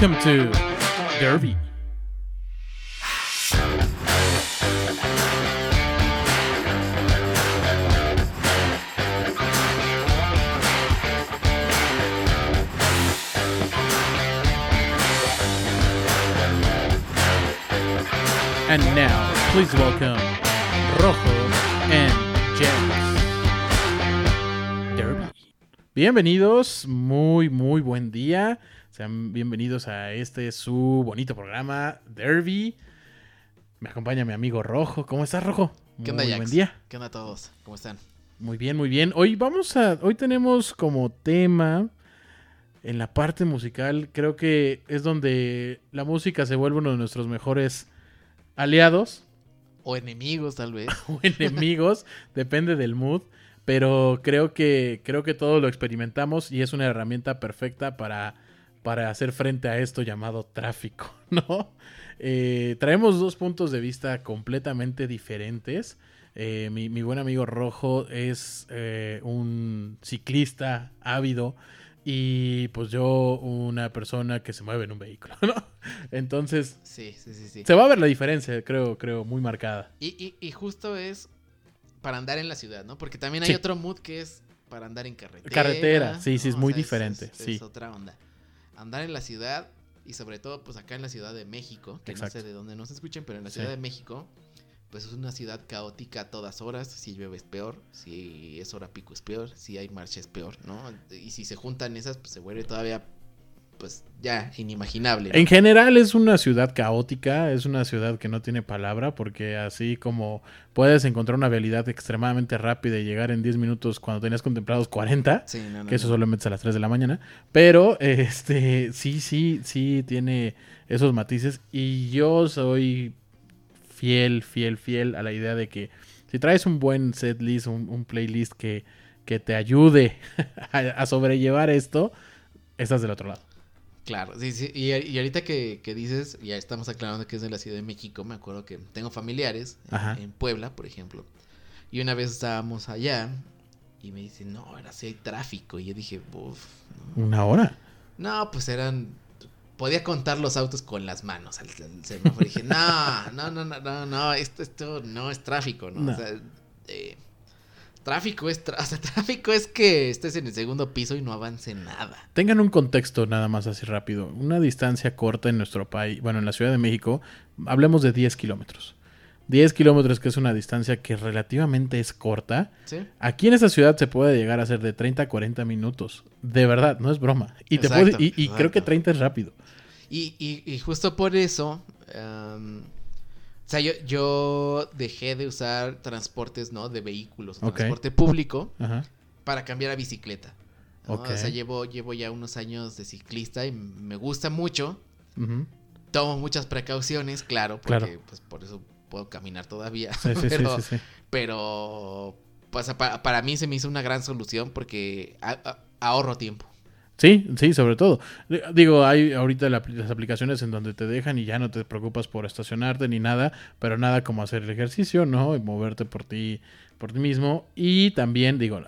Welcome to Derby. And now, please welcome Rojo and James. Derby. Bienvenidos, muy, muy buen día. Sean bienvenidos a este su bonito programa, Derby. Me acompaña mi amigo Rojo. ¿Cómo estás, Rojo? ¿Qué onda, Muy Jax? buen día. ¿Qué onda a todos? ¿Cómo están? Muy bien, muy bien. Hoy vamos a. Hoy tenemos como tema. En la parte musical, creo que es donde la música se vuelve uno de nuestros mejores aliados O enemigos, tal vez. o enemigos, depende del mood. Pero creo que, creo que todo lo experimentamos y es una herramienta perfecta para, para hacer frente a esto llamado tráfico, ¿no? Eh, traemos dos puntos de vista completamente diferentes. Eh, mi, mi buen amigo Rojo es eh, un ciclista ávido y pues yo una persona que se mueve en un vehículo, ¿no? Entonces Sí, sí, sí, sí. se va a ver la diferencia, creo, creo, muy marcada. Y, y, y justo es para andar en la ciudad, ¿no? Porque también hay Sí. otro mood que es para andar en carretera. Carretera, sí, sí, es muy diferente, Es, sí. es otra onda. Andar en la ciudad y sobre todo, pues acá en la Ciudad de México, que Exacto. no sé de dónde nos escuchen, pero en la Sí. Ciudad de México, pues es una ciudad caótica a todas horas. Si llueve es peor, si es hora pico es peor, si hay marcha es peor, ¿no? Y si se juntan esas, pues se vuelve todavía, pues ya inimaginable. ¿no? En general es una ciudad caótica, es una ciudad que no tiene palabra, porque así como puedes encontrar una vialidad extremadamente rápida y llegar en 10 minutos cuando tenías contemplados 40, Sí, no, no, que eso solamente es a las 3 de la mañana, pero este sí, sí, sí tiene esos matices y yo soy fiel, fiel, fiel a la idea de que si traes un buen set list, un, un playlist que, que te ayude a, a sobrellevar esto, estás del otro lado. Claro, sí, sí. Y, y ahorita que, que dices, ya estamos aclarando que es de la Ciudad de México, me acuerdo que tengo familiares en- Puebla, por ejemplo. Y una vez estábamos allá y me dicen, no, ahora sí hay tráfico. Y yo dije, uff. Una hora. No, pues eran. Podía contar los autos con las manos al, al semáforo. Y dije, no, no, no, no, no, no, esto, esto no es tráfico, ¿no? No. O sea, eh, tráfico es, o sea, tráfico es que estés en el segundo piso y no avance nada. Tengan un contexto nada más así rápido. Una distancia corta en nuestro país, bueno, en la Ciudad de México, hablemos de 10 kilómetros. 10 kilómetros que es una distancia que relativamente es corta. ¿Sí? Aquí en esta ciudad se puede llegar a ser de 30 a 40 minutos. De verdad, no es broma. Y, te Exacto, puede- y, y creo que exacto. 30 es rápido. Y, y, y justo por eso, am, o sea, yo, yo dejé de usar transportes, ¿no? De vehículos, transporte público, Ajá. para cambiar a bicicleta. O sea, llevo, llevo ya unos años de ciclista y me gusta mucho. Ujú. Tomo muchas precauciones, claro, porque Claro. pues por eso puedo caminar todavía. Sí, sí, sí, pero, sí, sí. pero, pues para, para mí se me hizo una gran solución porque a- a- ahorro tiempo. Sí, sí, sobre todo. Digo, hay ahorita la- las aplicaciones en donde te dejan y ya no te preocupas por estacionarte ni nada, pero nada como hacer el ejercicio, ¿no? Y moverte por ti, por ti mismo. Y también, digo,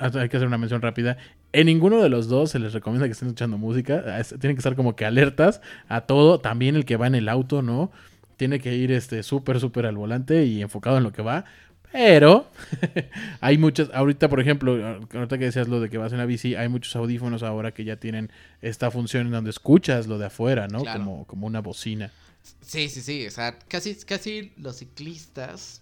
hay que hacer una mención rápida. En ninguno de los dos se les recomienda que estén escuchando música. Es- Tienen que estar como que alertas a todo. También el que va en el auto, ¿no? Tiene que ir este súper, súper al volante y enfocado en lo que va. Pero hay muchas, ahorita por ejemplo, ahorita que decías lo de que vas en la bici, hay muchos audífonos ahora que ya tienen esta función en donde escuchas lo de afuera, ¿no? Claro. Como, como una bocina. Sí, sí, sí. O sea, casi, casi los ciclistas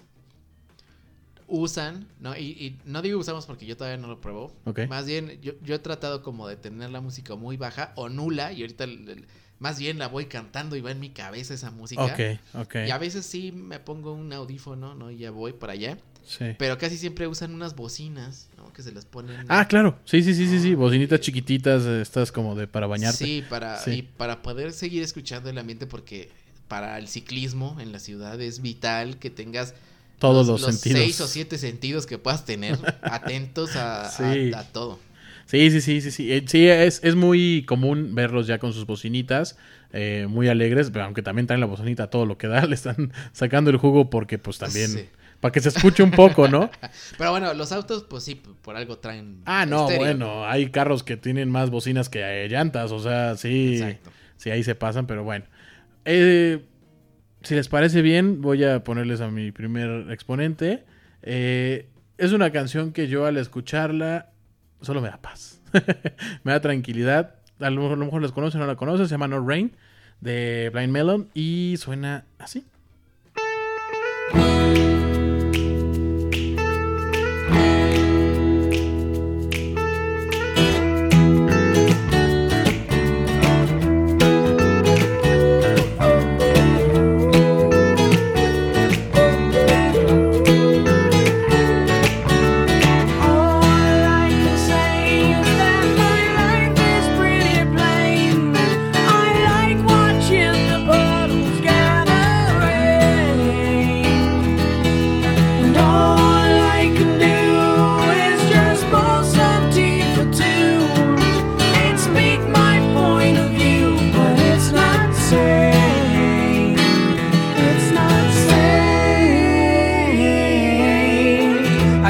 usan, ¿no? Y, y no digo usamos porque yo todavía no lo pruebo. Más bien, yo, yo he tratado como de tener la música muy baja o nula. Y ahorita, el- el- más bien la voy cantando y va en mi cabeza esa música. Ok, ok. Y a veces sí me pongo un audífono, ¿no? Y ya voy para allá. Sí. Pero casi siempre usan unas bocinas, ¿no? Que se las ponen. Ah, claro. Sí, sí, sí, sí, sí. Ah, Bocinitas chiquititas, estas como de para bañarte. Sí, para, Sí. y para poder seguir escuchando el ambiente porque para el ciclismo en la ciudad es vital que tengas Todos los, sentidos. seis o siete sentidos que puedas tener atentos a, a- Sí. a todo. Sí, sí, sí, sí, sí. Eh, Sí, es, es muy común verlos ya con sus bocinitas, eh, muy alegres, pero aunque también traen la bocinita todo lo que da, le están sacando el jugo porque pues también, Sí. para que se escuche un poco, ¿no? Pero bueno, los autos, pues sí, por algo traen. Ah, no, estéreo. bueno, hay carros que tienen más bocinas que eh, llantas, o sea, sí, Exacto. si ahí se pasan, pero bueno. Eh, si les parece bien, voy a ponerles a mi primer exponente. Eh, es una canción que yo al escucharla solo me da paz. me da tranquilidad. A lo, mejor las conocen o no la conocen. Se llama No Rain de Blind Melon y suena así.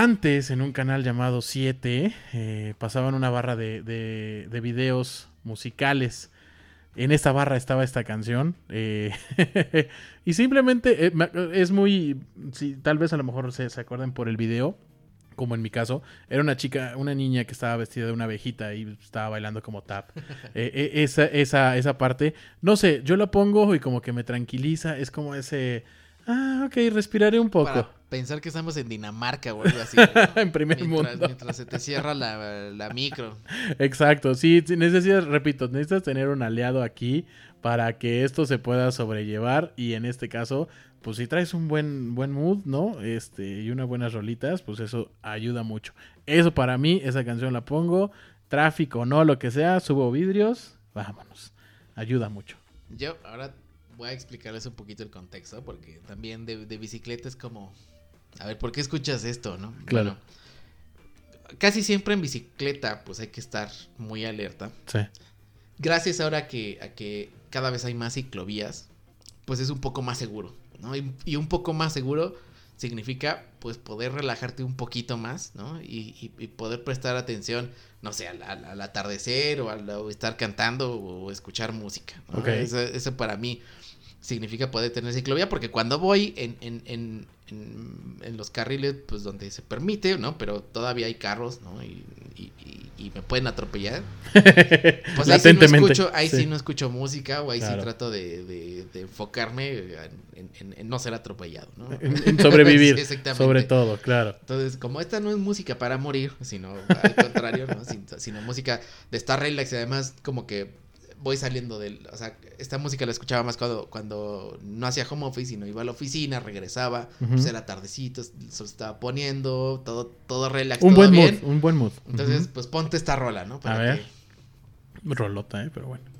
antes en un canal llamado 7 eh, pasaban una barra de, de, videos musicales. En esta barra estaba esta canción. Eh, y simplemente eh, es muy... Si, tal vez a lo mejor se, se acuerdan por el video como en mi caso, era una chica, una niña que estaba vestida de una abejita y estaba bailando como tap. esa, esa, esa parte, no sé, yo la pongo y como que me tranquiliza, es como ese Ah, ok, respiraré un poco. Para pensar que estamos en Dinamarca o algo así. en primer mundo. Mientras se te cierra la, micro. Exacto, sí, necesitas, repito, necesitas tener un aliado aquí para que esto se pueda sobrellevar y en este caso, pues si traes un buen, buen mood, ¿no? Este, y unas buenas rolitas, pues eso ayuda mucho. Eso para mí, esa canción la pongo, tráfico, no, lo que sea, subo vidrios, vámonos. Ayuda mucho. Yo ahora voy a explicarles un poquito el contexto, porque también de, bicicleta es como, a ver, ¿por qué escuchas esto, no? Claro. casi siempre en bicicleta, pues hay que estar muy alerta. Sí. Gracias ahora que, a que cada vez hay más ciclovías, pues es un poco más seguro, ¿no? Y, un poco más seguro significa, pues, poder relajarte un poquito más, ¿no? Y, poder prestar atención, no sé, al, atardecer o al estar cantando o escuchar música. eso, para mí significa poder tener ciclovía, porque cuando voy en, en, en, en, los carriles, pues donde se permite, ¿no? Pero todavía hay carros, ¿no? Y, y, me pueden atropellar. Pues ahí, sí no, escucho, ahí sí. no escucho música, o ahí sí trato de, de, enfocarme en, no ser atropellado, ¿no? En, sobrevivir, sobre todo, claro. Entonces, como esta no es música para morir, sino al contrario, ¿no? sino música de estar relax y además como que voy saliendo del, o sea, esta música la escuchaba más cuando, cuando no hacía home office, sino iba a la oficina, regresaba, pues era tardecito, el sol estaba poniendo, todo, todo relax. Un buen mood, un buen mood. Entonces, pues ponte esta rola, ¿no? a ver. Rolota, eh, pero bueno.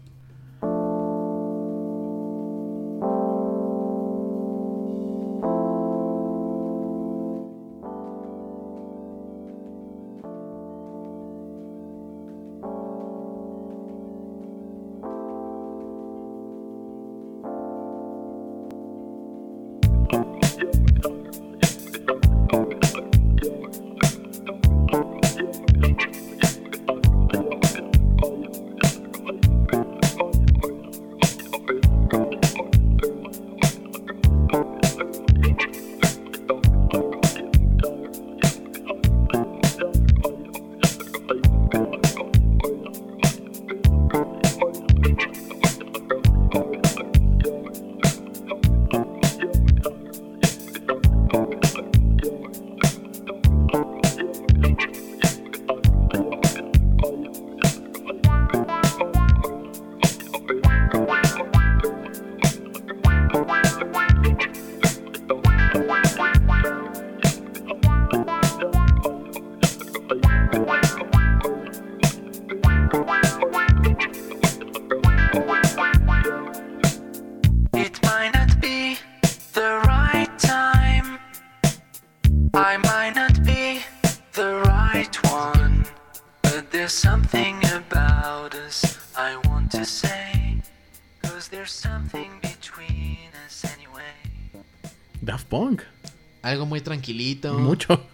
Tranquilito. Mucho.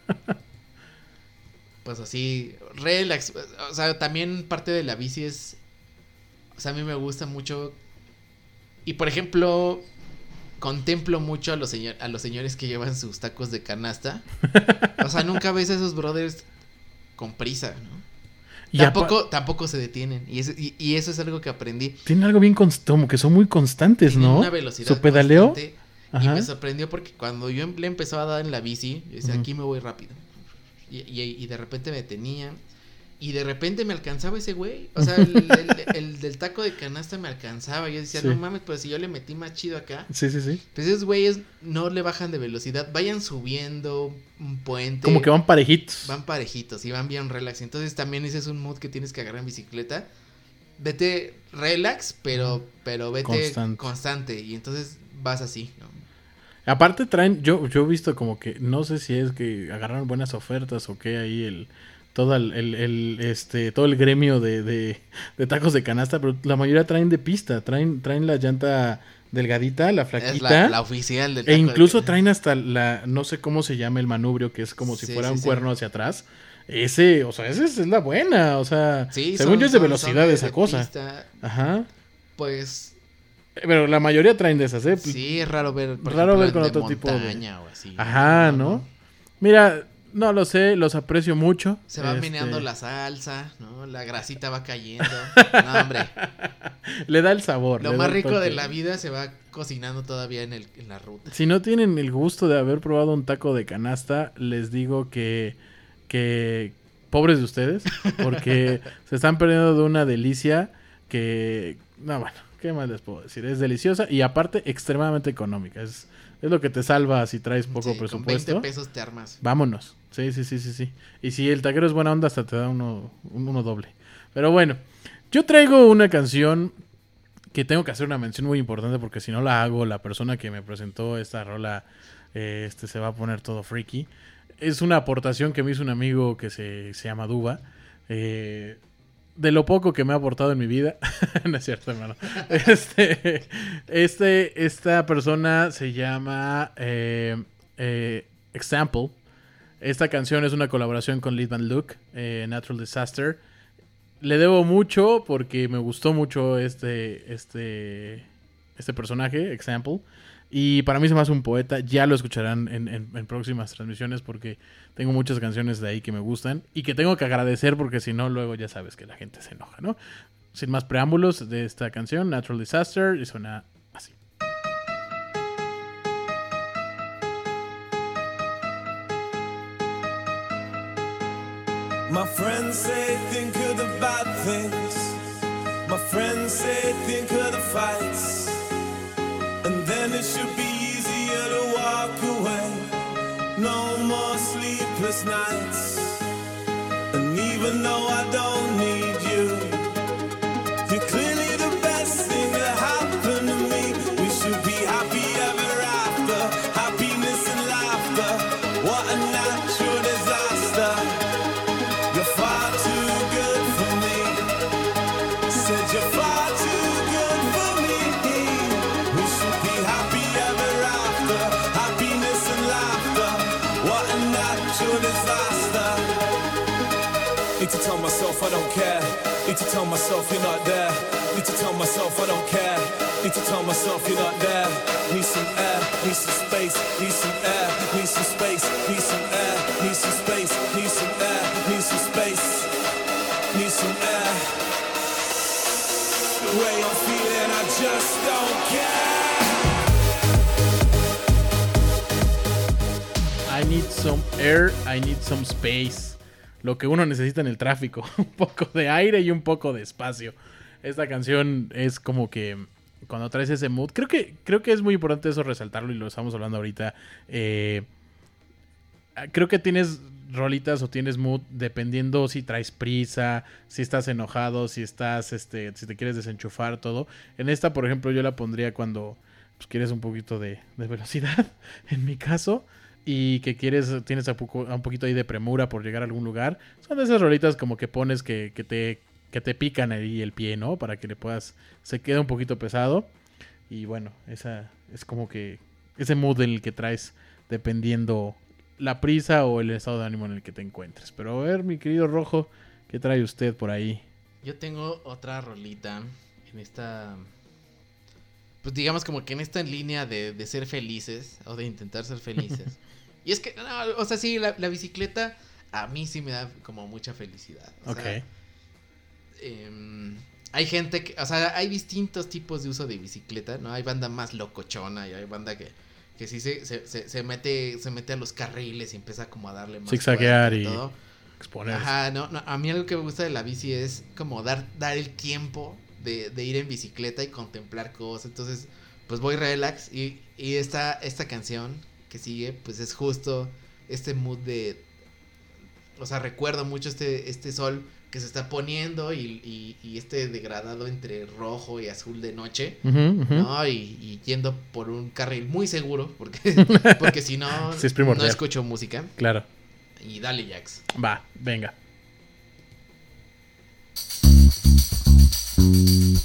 Pues así, relax. O sea, también parte de la bici es. O sea, a mí me gusta mucho. Y por ejemplo, contemplo mucho a los, señor, a los señores que llevan sus tacos de canasta. O sea, nunca ves a esos brothers con prisa, ¿no? Y tampoco, tampoco se detienen. Y eso, y, y eso es algo que aprendí. Tienen algo bien const- como que son muy constantes, Tienen ¿no? una velocidad Su pedaleo. constante, Y me sorprendió porque cuando yo em- le empezó a dar en la bici, yo decía, aquí me voy rápido. Y, y- y de repente me detenía. Y de repente me alcanzaba ese güey. O sea, el, el- el del taco de canasta me alcanzaba. Yo decía, Sí. no mames, pero si yo le metí más chido acá. Sí, sí, sí. Pues esos güeyes no le bajan de velocidad. Vayan subiendo un puente. Como que van parejitos. Van parejitos y van bien relax. Entonces también ese es un mood que tienes que agarrar en bicicleta. Vete relax, pero, pero vete Constante. constante. Y entonces vas así, ¿no? Aparte traen, yo, yo he visto como que, no sé si es que agarraron buenas ofertas o qué ahí el, todo el, el- el, este, todo el gremio de, de, de tacos de canasta, pero la mayoría traen de pista, traen, traen la llanta delgadita, la Es flaquita. la, la oficial del E taco de incluso traen hasta la, no sé cómo se llama el manubrio, que es como si Sí, fuera sí, un sí. cuerno hacia atrás. Ese, o sea, esa es la buena, o sea, Sí, según son- yo es de son- velocidad son de- esa cosa. pista. Ajá. Pues Pero la mayoría traen de esas, ¿eh? sí, es raro ver. Raro ejemplo, ver con otro tipo de- o así. Ajá, ¿no? Mira, no lo sé, los aprecio mucho. Se va Este, meneando la salsa, ¿no? La grasita va cayendo. No, hombre. Le da el sabor. Lo más rico de la vida se va cocinando todavía en, el, en la ruta. Si no tienen el gusto de haber probado un taco de canasta, les digo que, que pobres de ustedes, porque se están perdiendo de una delicia que, no, bueno, ¿qué más les puedo decir? Es deliciosa y aparte extremadamente económica. Es, es lo que te salva si traes poco Sí, Con presupuesto. 20 pesos te armas. Vámonos. Sí, sí, sí, sí, sí. Y si el taquero es buena onda, hasta te da uno, un- uno doble. Pero bueno, yo traigo una canción que tengo que hacer una mención muy importante porque si no la hago, la persona que me presentó esta rola eh, este, se va a poner todo freaky. Es una aportación que me hizo un amigo que se, se llama Duba. Eh, de lo poco que me ha aportado en mi vida. no es cierto, hermano. Este, este, esta persona se llama eh, eh, Example. Esta canción es una colaboración con Lead Van Luke, eh, Natural Disaster. Le debo mucho porque me gustó mucho este, este, este personaje, Example. Y para mí se me hace un poeta. Ya lo escucharán en, próximas transmisiones porque tengo muchas canciones de ahí que me gustan y que tengo que agradecer porque si no, luego ya sabes que la gente se enoja, ¿no? Sin más preámbulos de esta canción, Natural Disaster, y suena así. My friends say think of the bad things. My friends say think of. Nights. And even though I don't myself you're not there. Need to tell myself I don't care. Need to tell myself you're not there. Need some air, need some space, need some air, need some space, need some air, need some space, need some air, need some space, need some air. The way I'm feeling, I just don't care. I need some air, I need some space. Lo que uno necesita en el tráfico. un poco de aire y un poco de espacio. Esta canción es como que cuando traes ese mood. Creo que, creo que es muy importante eso resaltarlo y lo estamos hablando ahorita. Eh, creo que tienes rolitas o tienes mood dependiendo si traes prisa, si estás enojado, si estás, este, si te quieres desenchufar, todo. En esta, por ejemplo, yo la pondría cuando pues, quieres un poquito de, de velocidad, en mi caso, y que quieres, tienes a, poco, a un poquito ahí de premura por llegar a algún lugar. Son de esas rolitas como que pones que, que te, que te pican ahí el pie, ¿no? Para que le puedas, se quede un poquito pesado. Y bueno, esa es como que ese mood en el que traes dependiendo la prisa o el estado de ánimo en el que te encuentres. Pero a ver, mi querido Rojo, ¿qué trae usted por ahí? Yo tengo otra rolita en esta. Pues digamos como que en esta línea de, de ser felices o de intentar ser felices. y es que, no, o sea, sí, la, la bicicleta a mí sí me da como mucha felicidad. O Ok. sea, em, hay gente que, o sea, hay distintos tipos de uso de bicicleta, ¿no? Hay banda más locochona y hay banda que, que sí se, se, se, se mete, se mete a los carriles y empieza como a darle más Zigzaguear y- todo. Exponer. Ajá, no, no, a mí algo que me gusta de la bici es como dar, dar el tiempo de, de ir en bicicleta y contemplar cosas. Entonces, pues voy relax y, y esta, esta canción que sigue, pues es justo este mood de... O sea, recuerdo mucho este, este sol que se está poniendo y, y, y este degradado entre rojo y azul de noche. ¿no? Y, y yendo por un carril muy seguro, porque, porque si no, Sí, es no escucho música. Claro. Y dale, Jax. Va, venga. Yeah.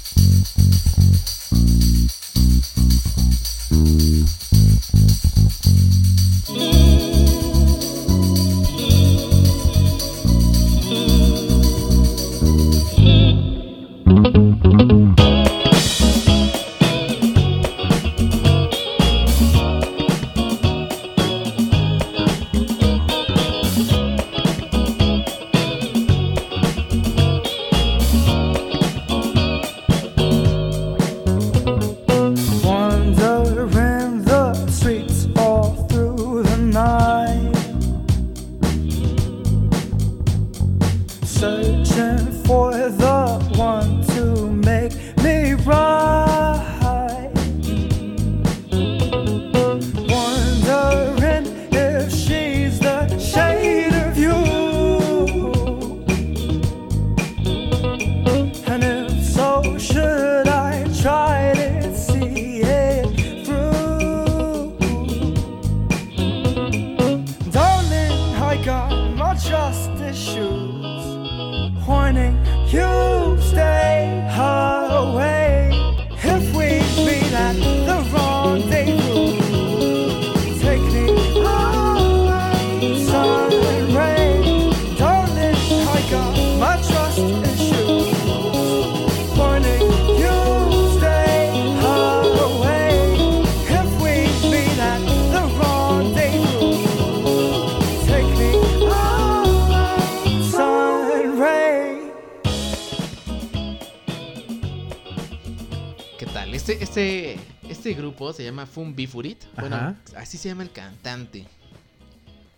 Grupo se llama Fun Bifurit. Bueno, Ajá. así se llama el cantante.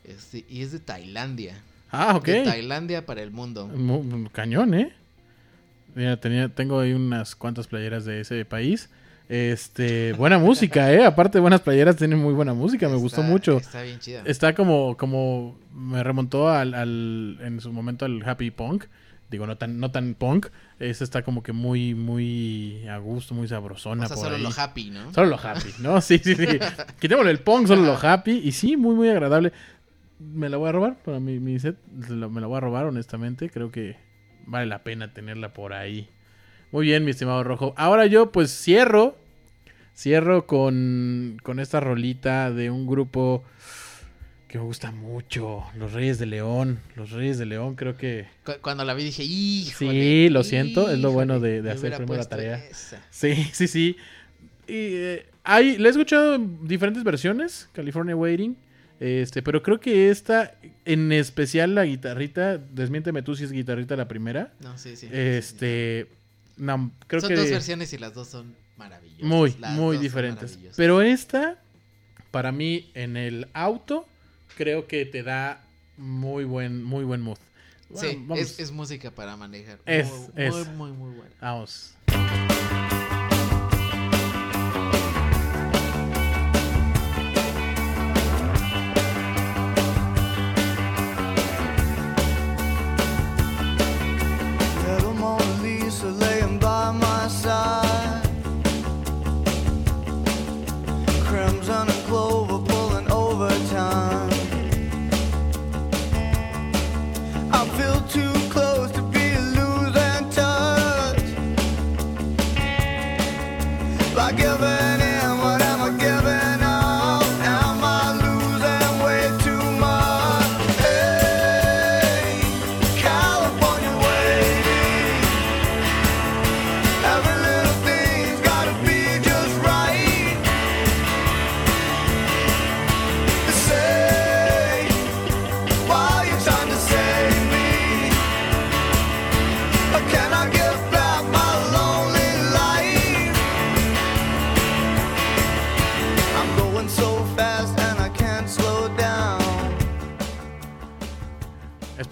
Este, y es de Tailandia. Ah, ok. De Tailandia para el mundo. Mu- mu- Cañón, ¿eh? Mira, tenía, tengo ahí unas cuantas playeras de ese país. Este, buena música, ¿eh? Aparte buenas playeras, tienen muy buena música, me gustó mucho. Está bien chida. Está como, como, me remontó al, al- en su momento al happy punk. Digo, no tan, no tan punk. Ese está como que muy, muy a gusto, muy sabrosona o sea, por solo ahí. lo happy, ¿no? Solo lo happy, ¿no? Sí, sí, sí. Quitémosle el punk, solo lo happy. Y sí, muy, muy agradable. Me la voy a robar para mi, mi set. Me la voy a robar, honestamente. Creo que vale la pena tenerla por ahí. Muy bien, mi estimado Rojo. Ahora yo, pues cierro. Cierro con, con esta rolita de un grupo que me gusta mucho. Los Reyes de León. Los Reyes de León, creo que. Cu- Cuando la vi dije, híjole. Sí, lo siento, es lo bueno de- hacer primero la tarea. esa. Sí, sí, sí. Y, eh, hay, le he escuchado diferentes versiones, California Waiting, este, pero creo que esta, en especial la guitarrita, desmiénteme tú si es guitarrita la primera, No, sí, sí. este, no, creo son que dos versiones y las dos son maravillosas. muy, Las muy diferentes. Pero esta, para mí, en el auto, creo que te da muy buen, muy buen mood. Sí, Bueno, vamos, es, es música para manejar. Es, muy, es. muy, muy, muy buena. vamos.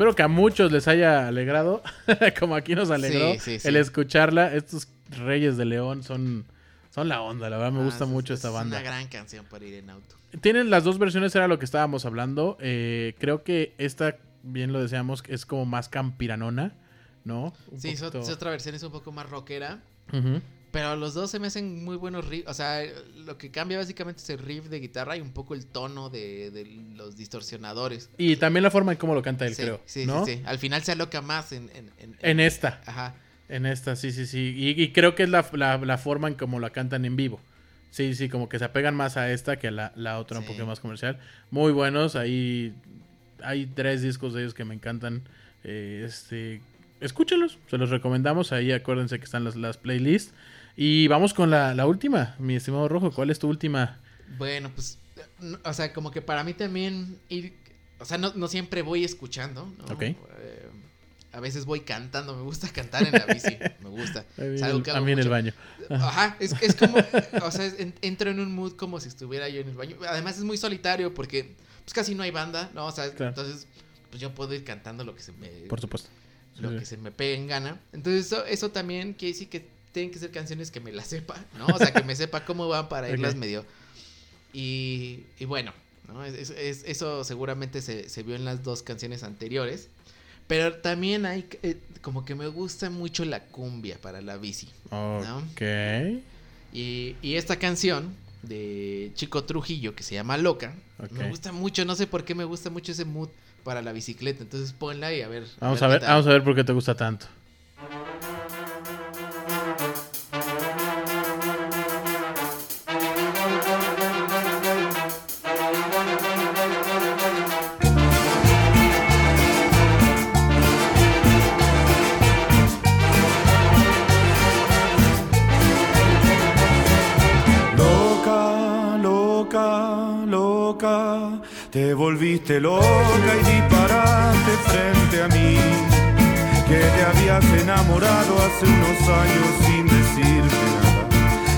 Espero que a muchos les haya alegrado, como aquí nos alegró Sí, sí, sí. el escucharla. Estos Reyes de León son, son la onda, la verdad me Ah, gusta es- mucho es esta banda. una gran canción para ir en auto. Tienen las dos versiones, era lo que estábamos hablando. Eh, creo que esta, bien lo decíamos, es como más campiranona, ¿no? Un Sí, poquito- su otra versión es un poco más rockera. Ujú. Pero los dos se me hacen muy buenos riffs. O sea, lo que cambia básicamente es el riff de guitarra y un poco el tono de, de los distorsionadores. Y también la forma en cómo lo canta él, sí, creo. sí, ¿no? sí, sí. Al final se aloca más en... en, en- En esta. Ajá. En esta, sí, sí, sí. Y, y creo que es la, la- la forma en cómo la cantan en vivo. Sí, sí, como que se apegan más a esta que a la, la otra, un poquito más comercial. Muy buenos. Ahí hay tres discos de ellos que me encantan. Eh, este, escúchenlos, se los recomendamos. Ahí acuérdense que están las, las playlists. Y vamos con la, la última, mi estimado Rojo. ¿Cuál es tu última? Bueno, pues... no- O sea, como que para mí también ir... O sea, no, no siempre voy escuchando, ¿no? Ok. Eh, a veces voy cantando. Me gusta cantar en la bici. Me gusta. Es en algo el- a en baño. Ajá, es, es como, o sea, es- en- entro en un mood como si estuviera yo en el baño. Además es muy solitario porque pues casi no hay banda, ¿no? O sea, Claro. entonces pues yo puedo ir cantando lo que se me, Por supuesto. lo Sí. que se me pegue en gana. Entonces eso, eso también quiere decir que tienen que ser canciones que me las sepa, ¿no? O sea, que me sepa cómo van para irlas medio. Y, y bueno, ¿no? Es- es- es- eso seguramente se, se vio en las dos canciones anteriores. Pero también hay, eh, como que me gusta mucho la cumbia para la bici. Ok. Y, y esta canción de Chico Trujillo que se llama Loca, me gusta mucho, no sé por qué me gusta mucho ese mood para la bicicleta, entonces ponla y a ver. Vamos a ver, vamos a ver por qué te gusta tanto. Te volviste loca y disparaste frente a mí. Que te habías enamorado hace unos años sin decirme nada.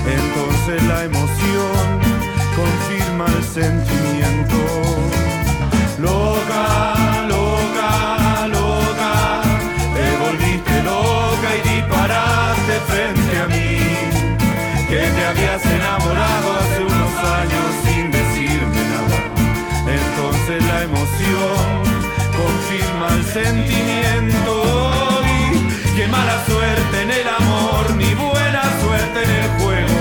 Entonces la emoción confirma el sentimiento. Loca, loca, loca, te volviste loca y disparaste frente a mí que te habías enamorado confirma el sentimiento. Y qué mala suerte en el amor, ni buena suerte en el juego.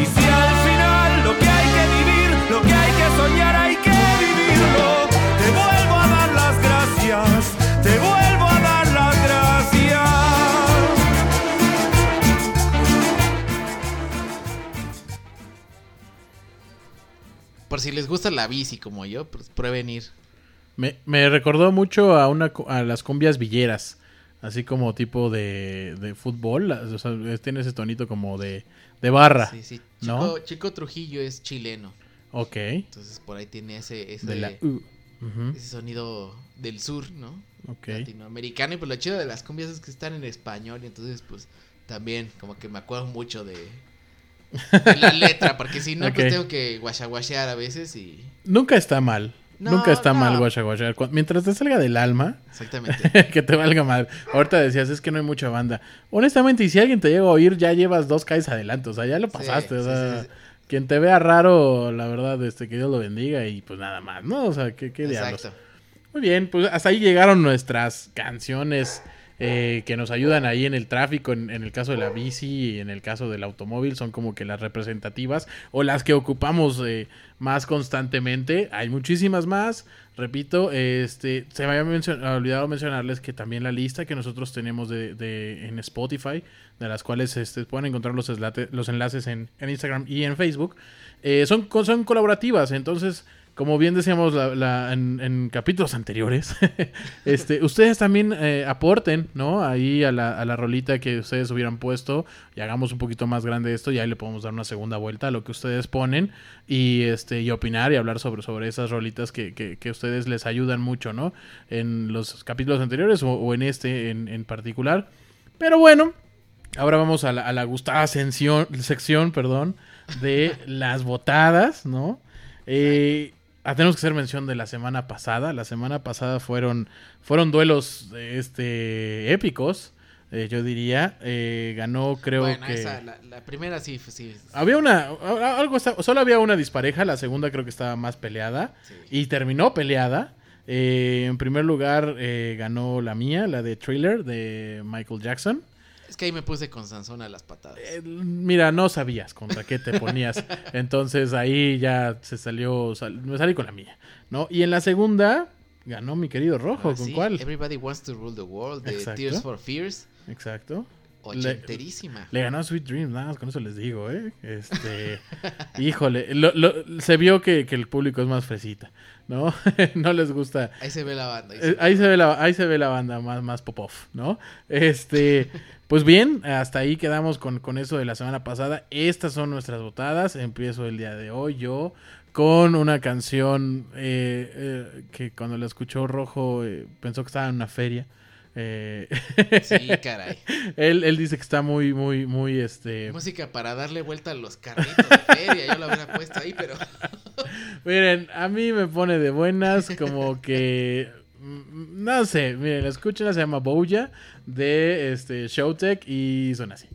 Y si al final lo que hay que vivir, lo que hay que soñar, hay que vivirlo. Te vuelvo a dar las gracias, te vuelvo a dar las gracias. Por si les gusta la bici como yo, pues prueben ir. Me, me recordó mucho a una a las cumbias villeras, así como tipo de, de fútbol, o sea, es- tiene ese tonito como de, de barra. Sí, sí. ¿no? Chico, Chico Trujillo es chileno, Ok. entonces por ahí tiene ese, ese, De la U. Ujú, ese sonido del sur, ¿no? Ok. Latinoamericano. Y pues lo chido de las cumbias es que están en español y entonces pues también como que me acuerdo mucho de, de la letra, porque si no, Ok. pues tengo que guachaguachear a veces y... Nunca está mal. No, Nunca está no. mal guacha guacha. Mientras te salga del alma, Exactamente. que te valga mal. Ahorita decías, es que no hay mucha banda. Honestamente, y si alguien te llega a oír, ya llevas dos calles adelante. O sea, ya lo pasaste. o sea, sí, sí. quien te vea raro, la verdad, este, que Dios lo bendiga y pues nada más, ¿no? O sea, qué, qué diablos. Exacto. Muy bien, pues hasta ahí llegaron nuestras canciones eh, que nos ayudan ahí en el tráfico, en, el caso de la bici y en el caso del automóvil, son como que las representativas o las que ocupamos eh, más constantemente. Hay muchísimas más. Repito, este, se me había olvidado mencionarles que también la lista que nosotros tenemos de, de- en Spotify, de las cuales este, pueden encontrar los, los enlaces en, Instagram y en Facebook, eh, son, son colaborativas. Entonces, como bien decíamos en, capítulos anteriores, este, ustedes también eh, aporten, ¿no? Ahí a la, a la rolita que ustedes hubieran puesto y hagamos un poquito más grande esto y ahí le podemos dar una segunda vuelta a lo que ustedes ponen y este y opinar y hablar sobre, sobre esas rolitas que, que, que ustedes les ayudan mucho, ¿no? En los capítulos anteriores o, en este en, en particular. Pero bueno, Ahora vamos a la, a gustada sección, perdón, de las votadas, ¿no? Eh, ah, tenemos que hacer mención de la semana pasada. La semana pasada fueron, fueron duelos este, épicos, eh, yo diría. Eh, ganó, creo bueno, que... esa, la, la primera sí, sí. Había una, algo solo había una dispareja, la segunda creo que estaba más peleada sí. y terminó peleada. Eh, en primer lugar eh, ganó la mía, la de Thriller de Michael Jackson. Es que ahí me puse con Sansón a las patadas. Eh, mira, no sabías contra qué te ponías, entonces ahí ya se salió, sal- me salí con la mía, ¿no? Y en la segunda ganó mi querido Rojo, Ahora ¿con sí, cuál? Everybody Wants to Rule the World de Exacto. Tears for Fears. Exacto. Ochenterísima. Le ganó a Sweet Dreams, nada más con eso les digo, ¿eh? Este, híjole, lo- lo- se vio que, que el público es más fresita, ¿no? no les gusta. Ahí se ve la banda. ahí se Eh, ve Ahí la se ve la, ahí se ve la banda más, más pop-off, ¿no? Este, pues bien, hasta ahí quedamos con, con eso de la semana pasada. Estas son nuestras votadas. Empiezo el día de hoy yo con una canción eh, eh, que cuando la escuchó Rojo eh, pensó que estaba en una feria. Eh, Sí, caray. él, él dice que está muy, muy, muy, este... Música para darle vuelta a los carritos de feria. Yo lo hubiera puesto ahí, pero. Miren, a mí me pone de buenas como que... mm, No sé, miren, escuchen, se llama Bouya de este, Showtech y suena así.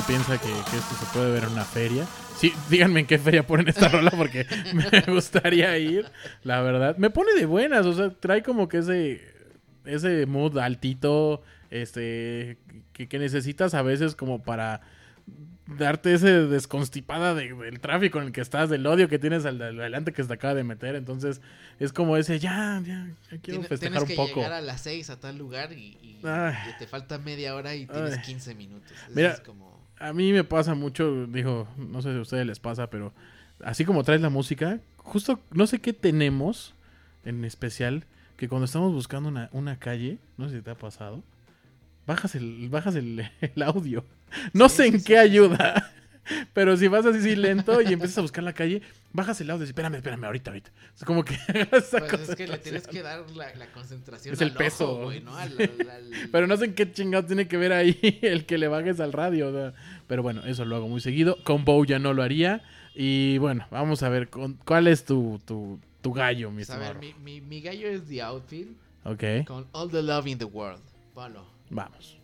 Piensa que, que esto se puede ver en una feria. Sí, díganme en qué feria ponen esta rola porque me gustaría ir, la verdad. Me pone de buenas, o sea, trae como que ese, ese mood altito, este, que, que necesitas a veces como para darte ese desconstipada de- del tráfico en el que estás, del odio que tienes al de adelante que se te acaba de meter. Entonces, es como ese, ya, ya, ya quiero Tien- festejar tienes un que poco. llegar a las 6 a tal lugar y, y- Ay. y te falta media hora y tienes Ay. 15 minutos. Eso Mira, es como. A mí me pasa mucho, digo, no sé si a ustedes les pasa, pero así como traes la música, justo no sé qué tenemos en especial, que cuando estamos buscando una, una calle, no sé si te ha pasado, bajas el, bajas el, el audio. No Sí, sé en sí, qué sí, ayuda, pero si vas así sí, lento y empiezas a buscar la calle, bajas el audio y dices, espérame, espérame, ahorita, ahorita. Es como que esa Pues es que le tienes que dar la, la concentración. Es el al peso. ojo, güey, ¿no? Al- al- al- Pero no sé en qué chingados tiene que ver ahí el que le bajes al radio. o sea, Pero bueno, eso lo hago muy seguido. Con Bow ya no lo haría. Y bueno, vamos a ver con, cuál es tu, tu, tu gallo, mi Pues, a ver, mi, mi, mi gallo es The Outfield Ok, con All the Love in the World. Ponlo. vamos.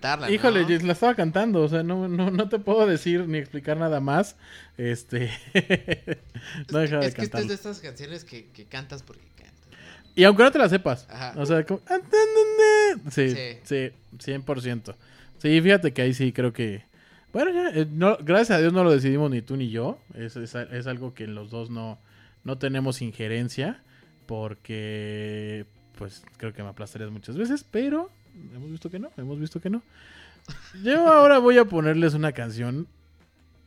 Cantarla. Híjole, ¿no? La estaba cantando. O sea, no, no, no te puedo decir ni explicar nada más. Este. no deja de es que esta cantar. es de estas canciones que, que cantas porque cantas. Y aunque no te la sepas. Ajá. O sea, como. Sí, sí, 100%. Sí, fíjate que ahí sí creo que... Bueno, ya, eh, no, gracias a Dios no lo decidimos ni tú ni yo. Es, es, es algo que los dos no, no tenemos injerencia. Porque, pues, creo que me aplastarías muchas veces. Pero hemos visto que no, hemos visto que no. Yo ahora voy a ponerles una canción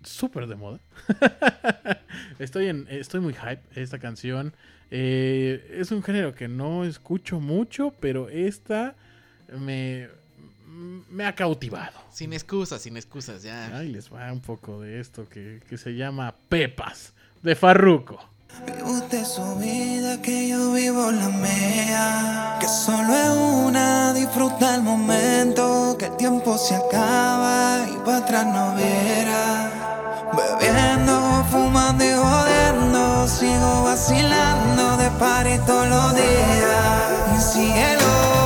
súper de moda. estoy, en, estoy muy hype esta canción. Eh, es un género que no escucho mucho, pero esta me, me ha cautivado. Sin excusas, sin excusas, ya. Ahí les va un poco de esto que, que se llama Pepas, de Farruko. Vive usted su vida, que yo vivo la mía. Que solo es una, disfruta el momento. Que el tiempo se acaba y para atrás no viera. Bebiendo, fumando y jodiendo. Sigo vacilando de party todos los días. Y síguelo.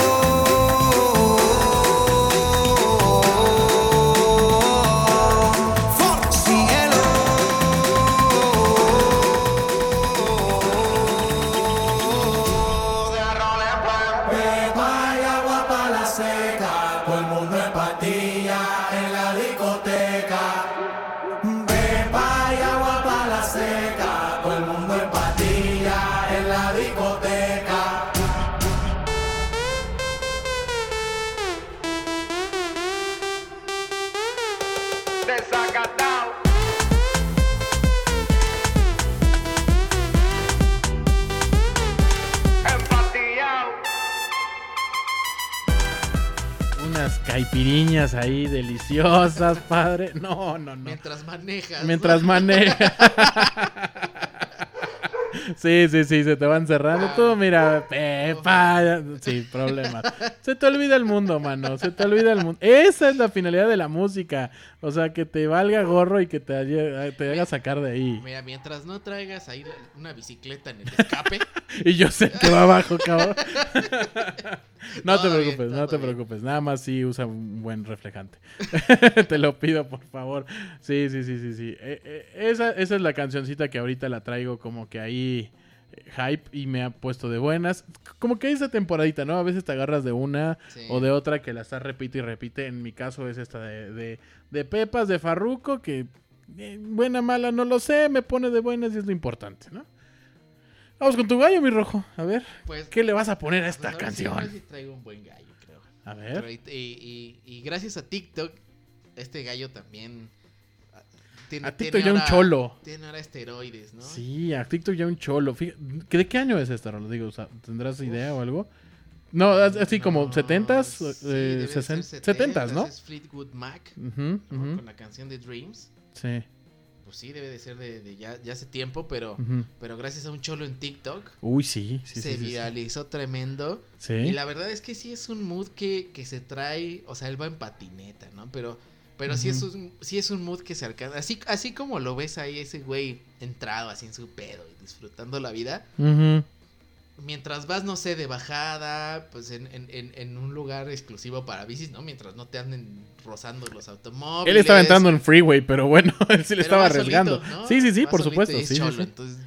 Unas caipiriñas ahí deliciosas, padre. No, no, no. Mientras manejas. Mientras maneja. Sí, sí, sí, se te van cerrando. Tú, mira, Pepa. ya- Sí, problemas. Se te olvida el mundo, mano. Se te olvida el mundo. Esa es la finalidad de la música. O sea, que te valga gorro y que te, te haga sacar de ahí. Mira, mientras no traigas ahí una bicicleta en el escape. Y yo sé que va abajo, cabrón. No te bien, preocupes, no te bien. preocupes. Nada más sí usa un buen reflejante. te lo pido, por favor. Sí, sí, sí, sí, sí. Eh, eh, esa, esa es la cancioncita que ahorita la traigo como que ahí eh, hype y me ha puesto de buenas. Como que esa temporadita, ¿no? A veces te agarras de una Sí. o de otra que la estás repite y repite. En mi caso es esta de, de, de Pepas, de Farruco, que eh, buena, mala, no lo sé, me pone de buenas y es lo importante, ¿no? Vamos con tu gallo, mi rojo. A ver, Pues, ¿qué le vas a poner a esta pues, sí, ahora canción? sí traigo un buen gallo, creo. A Pero ver. y, y- y gracias a TikTok, este gallo también ah, tiene, A TikTok tiene ya un ahora- cholo. Tiene ahora esteroides, ¿no? Sí, a TikTok ya un cholo. Fíjate, ¿que ¿De qué año es esta, Rolo? Digo, o sea, ¿tendrás idea o algo? No, as- así como No, 70s, sí, eh, debe ser 60 70s, ¿no? Es Fleetwood Mac, Ujú, ¿no? ujú. Con la canción de Dreams. Sí. Pues sí, debe de ser de, de ya, ya hace tiempo, pero, pero gracias a un cholo en TikTok Uy, sí. sí, se sí, sí, sí. viralizó tremendo. Sí. Y la verdad es que sí es un mood que, que se trae, o sea, él va en patineta, ¿no? Pero, pero sí, es un, sí es un mood que se alcanza. Así, así como lo ves ahí, ese güey entrado así en su pedo y disfrutando la vida. Ujú. Mientras vas, no sé, de bajada, pues en, en, en, un lugar exclusivo para bicis, ¿no? Mientras no te anden rozando los automóviles. Él estaba entrando en freeway, pero bueno, él sí le estaba arriesgando. solito, ¿no? Sí, sí, sí, Va por supuesto. Sí, cholo, sí. Entonces,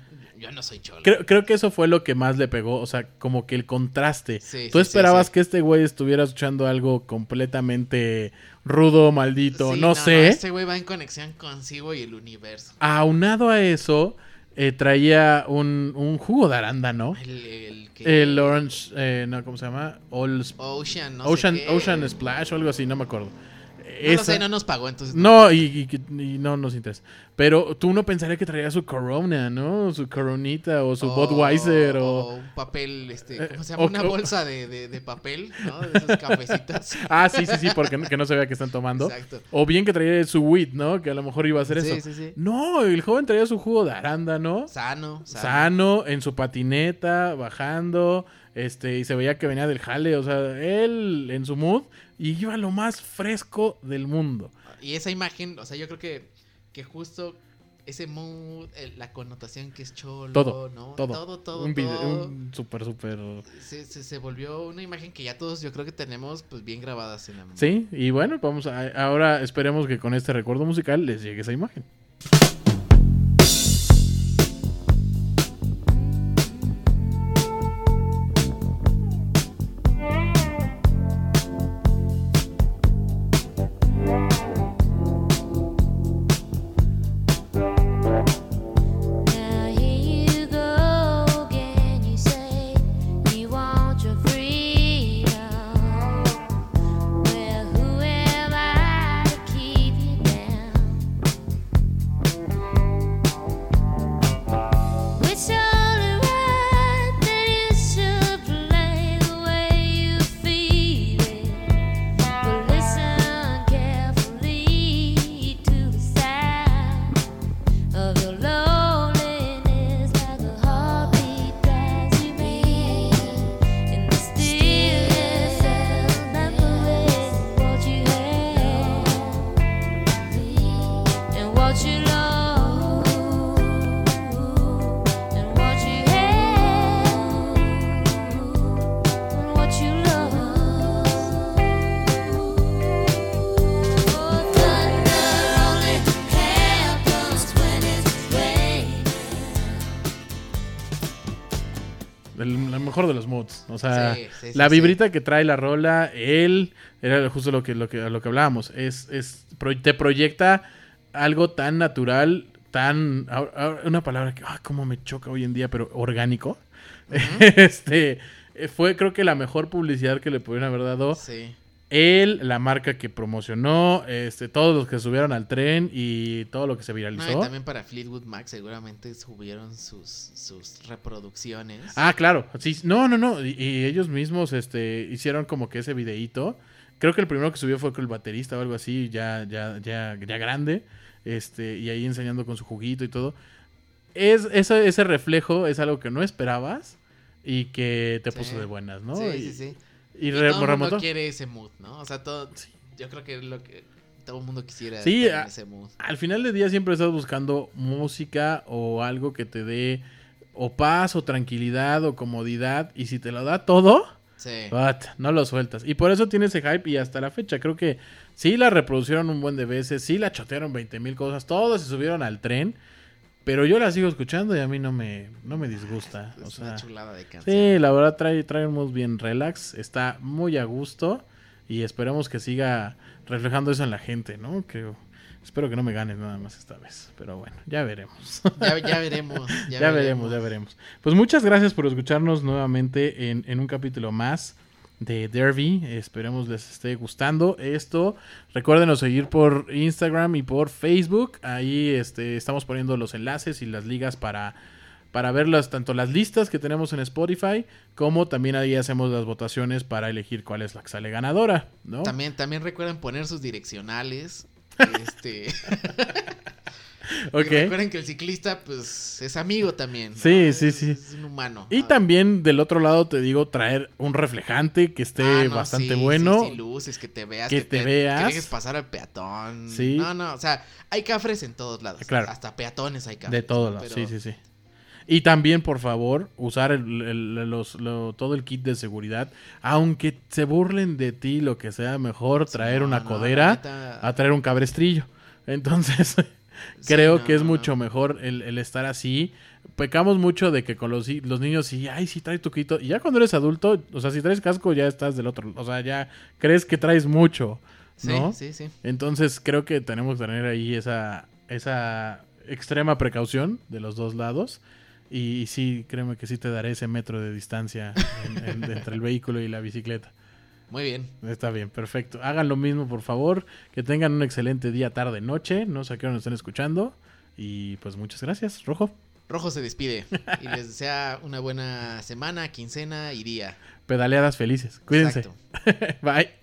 yo no soy cholo. Creo, creo que eso fue lo que más le pegó, o sea, como que el contraste. Sí, Tú sí, esperabas que este güey estuviera escuchando algo completamente rudo, maldito, no, sé. Este güey va en conexión consigo y el universo. Aunado a eso, eh, traía un, un jugo de arándano. El, el que... El Orange, eh, no, ¿cómo se llama? All Ocean, no Ocean, sé qué. Ocean Splash o algo así, no me acuerdo. No lo sé, no nos pagó, entonces. No, y, y- y no nos interesa. Pero tú no pensaría que traía su Corona, ¿no? Su Coronita o su Budweiser o... un papel, este, Eh, ¿cómo se llama? o- Una o- bolsa de, de, de papel, ¿no? De esos cafecitos. Ah, sí, sí, sí, porque no, que no se vea que están tomando. Exacto. O bien que traía su weed, ¿no? Que a lo mejor iba a hacer Sí, eso. sí, sí. No, el joven traía su jugo de arándano. Sano, sano. Sano, en su patineta, bajando. Este, y se veía que venía del jale. O sea, él en su mood. Y iba lo más fresco del mundo. Y esa imagen, o sea, yo creo que, que justo ese mood, el- la connotación que es cholo, Todo, ¿no? todo. Todo, todo, un video, todo. un súper, súper. Se, se, se volvió una imagen que ya todos yo creo que tenemos pues bien grabadas en la memoria. Sí, y bueno, vamos a, ahora esperemos que con este recuerdo musical les llegue esa imagen. Moods. O sea, Sí, sí, sí, la sí. vibrita que trae la rola, él, era justo lo que, lo que, lo que hablábamos. Es, es, te proyecta algo tan natural, tan. Una palabra que, ah, cómo me choca hoy en día, pero orgánico. este. eh, Fue, creo que la mejor publicidad que le pudieron haber dado Sí. Él, la marca que promocionó, este, todos los que subieron al tren y todo lo que se No, viralizó. y también para Fleetwood Mac seguramente subieron sus, sus reproducciones. Ah, claro. Sí, no, no, no. Y, y ellos mismos este, hicieron como que ese videíto. Creo que el primero que subió fue con el baterista o algo así, ya, ya, ya, ya grande. Este, y ahí enseñando con su juguito y todo. Es, ese, ese reflejo es algo que no esperabas y que te Sí. puso de buenas, ¿no? Sí, y, sí, sí. Y Y, re- todo el mundo quiere ese mood, ¿no? O sea, todo, yo creo que es lo que todo el mundo quisiera Sí, a- ese mood. Al final del día siempre estás buscando música o algo que te dé o paz o tranquilidad o comodidad. Y si te lo da todo, Sí. But, no lo sueltas. Y por eso tiene ese hype y hasta la fecha. Creo que sí la reproducieron un buen de veces, sí la chotearon 20 mil cosas, todos se subieron al tren. Pero yo la sigo escuchando y a mí no me, no me disgusta. Es O sea, una chulada de canción. sí, la verdad trae, trae un mood bien relax, está muy a gusto y esperemos que siga reflejando eso en la gente, ¿no? Creo. Espero que no me ganes nada más esta vez, pero bueno, ya veremos. Ya, ya veremos. Ya, Ya, veremos, ya veremos. Pues muchas gracias por escucharnos nuevamente en, en un capítulo más de Derby. Esperemos les esté gustando esto. Recuérdenos seguir por Instagram y por Facebook. Ahí este, estamos poniendo los enlaces y las ligas para, para ver las, tanto las listas que tenemos en Spotify, como también ahí hacemos las votaciones para elegir cuál es la que sale ganadora, ¿no? También, también recuerden poner sus direccionales. Este. Ok. y recuerden que el ciclista, pues, es amigo también. ¿no? Sí, sí, Es- sí. Es un humano. Y Ah, también del otro lado te digo traer un reflejante que esté ah, no, bastante sí, bueno. Sí, sí, luces, que te veas. Que te Que veas. dejes pasar al peatón. Sí. No, no, o sea, hay cafres en todos lados. Claro. Hasta peatones hay cafres. De todos lados, Pero- sí, sí, sí. Y también, por favor, usar el- el- los- lo- todo el kit de seguridad. Aunque se burlen de ti, lo que sea, mejor traer no, una no, codera neta- a traer un cabestrillo. Entonces, creo no, que es mucho mejor el, el estar así. Pecamos mucho de que con los, los niños, sí, ay, sí, trae tu quito. Y ya cuando eres adulto, o sea, si traes casco, ya estás del otro. O sea, ya crees que traes mucho. Sí, ¿no? sí, sí. Entonces creo que tenemos que tener ahí esa, esa extrema precaución de los dos lados. Y, sí, créeme que sí te daré ese metro de distancia en- en- entre el vehículo y la bicicleta. Muy bien. Está bien, perfecto. Hagan lo mismo, por favor. Que tengan un excelente día, tarde, noche. No sé a qué hora nos estén escuchando. Y pues muchas gracias, Rojo. Rojo se despide y les desea una buena semana, quincena y día. Pedaleadas felices. Cuídense. Bye.